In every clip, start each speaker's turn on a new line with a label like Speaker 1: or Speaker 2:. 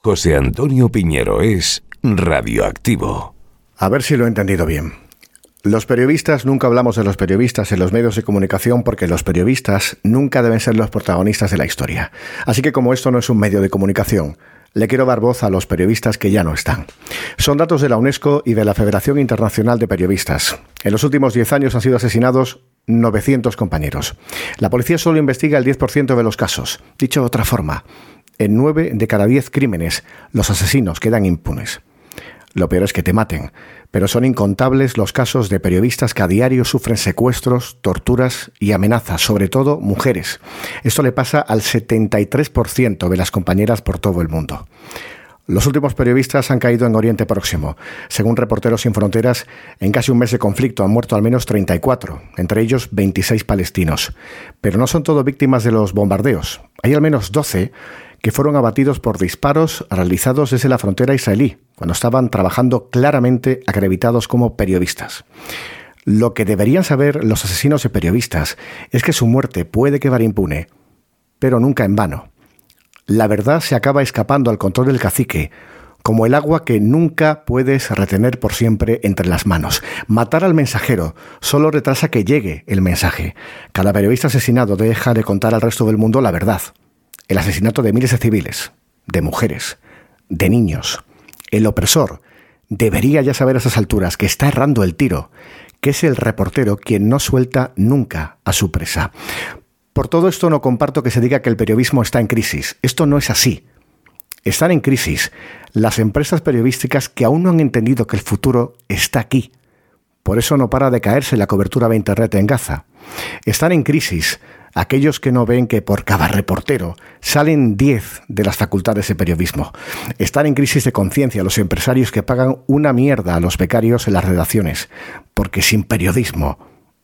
Speaker 1: José Antonio Piñero es radioactivo.
Speaker 2: A ver si lo he entendido bien. Los periodistas nunca hablamos de los periodistas en los medios de comunicación porque los periodistas nunca deben ser los protagonistas de la historia. Así que como esto no es un medio de comunicación, le quiero dar voz a los periodistas que ya no están. Son datos de la UNESCO y de la Federación Internacional de Periodistas. En los últimos 10 años han sido asesinados 900 compañeros. La policía solo investiga el 10% de los casos. Dicho de otra forma, en 9 de cada 10 crímenes los asesinos quedan impunes. Lo peor es que te maten, pero son incontables los casos de periodistas que a diario sufren secuestros, torturas y amenazas, sobre todo mujeres. Esto le pasa al 73% de las compañeras por todo el mundo. Los últimos periodistas han caído en Oriente Próximo. Según Reporteros Sin Fronteras, en casi un mes de conflicto han muerto al menos 34, entre ellos 26 palestinos. Pero no son todo víctimas de los bombardeos. Hay al menos 12 que fueron abatidos por disparos realizados desde la frontera israelí, cuando estaban trabajando claramente acreditados como periodistas. Lo que deberían saber los asesinos de periodistas es que su muerte puede quedar impune, pero nunca en vano. La verdad se acaba escapando al control del cacique, como el agua que nunca puedes retener por siempre entre las manos. Matar al mensajero solo retrasa que llegue el mensaje. Cada periodista asesinado deja de contar al resto del mundo la verdad el asesinato de miles de civiles, de mujeres, de niños. El opresor debería ya saber a esas alturas que está errando el tiro, que es el reportero quien no suelta nunca a su presa. Por todo esto no comparto que se diga que el periodismo está en crisis. Esto no es así. Están en crisis las empresas periodísticas que aún no han entendido que el futuro está aquí. Por eso no para de caerse la cobertura de Internet en Gaza. Están en crisis aquellos que no ven que por cada reportero salen 10 de las facultades de periodismo. Están en crisis de conciencia los empresarios que pagan una mierda a los becarios en las redacciones, porque sin periodismo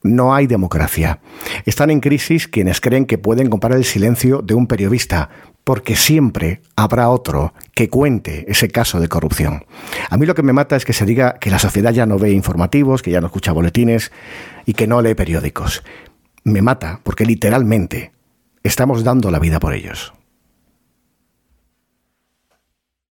Speaker 2: no hay democracia. Están en crisis quienes creen que pueden comprar el silencio de un periodista, porque siempre habrá otro que cuente ese caso de corrupción. A mí lo que me mata es que se diga que la sociedad ya no ve informativos, que ya no escucha boletines y que no lee periódicos me mata porque literalmente estamos dando la vida por ellos.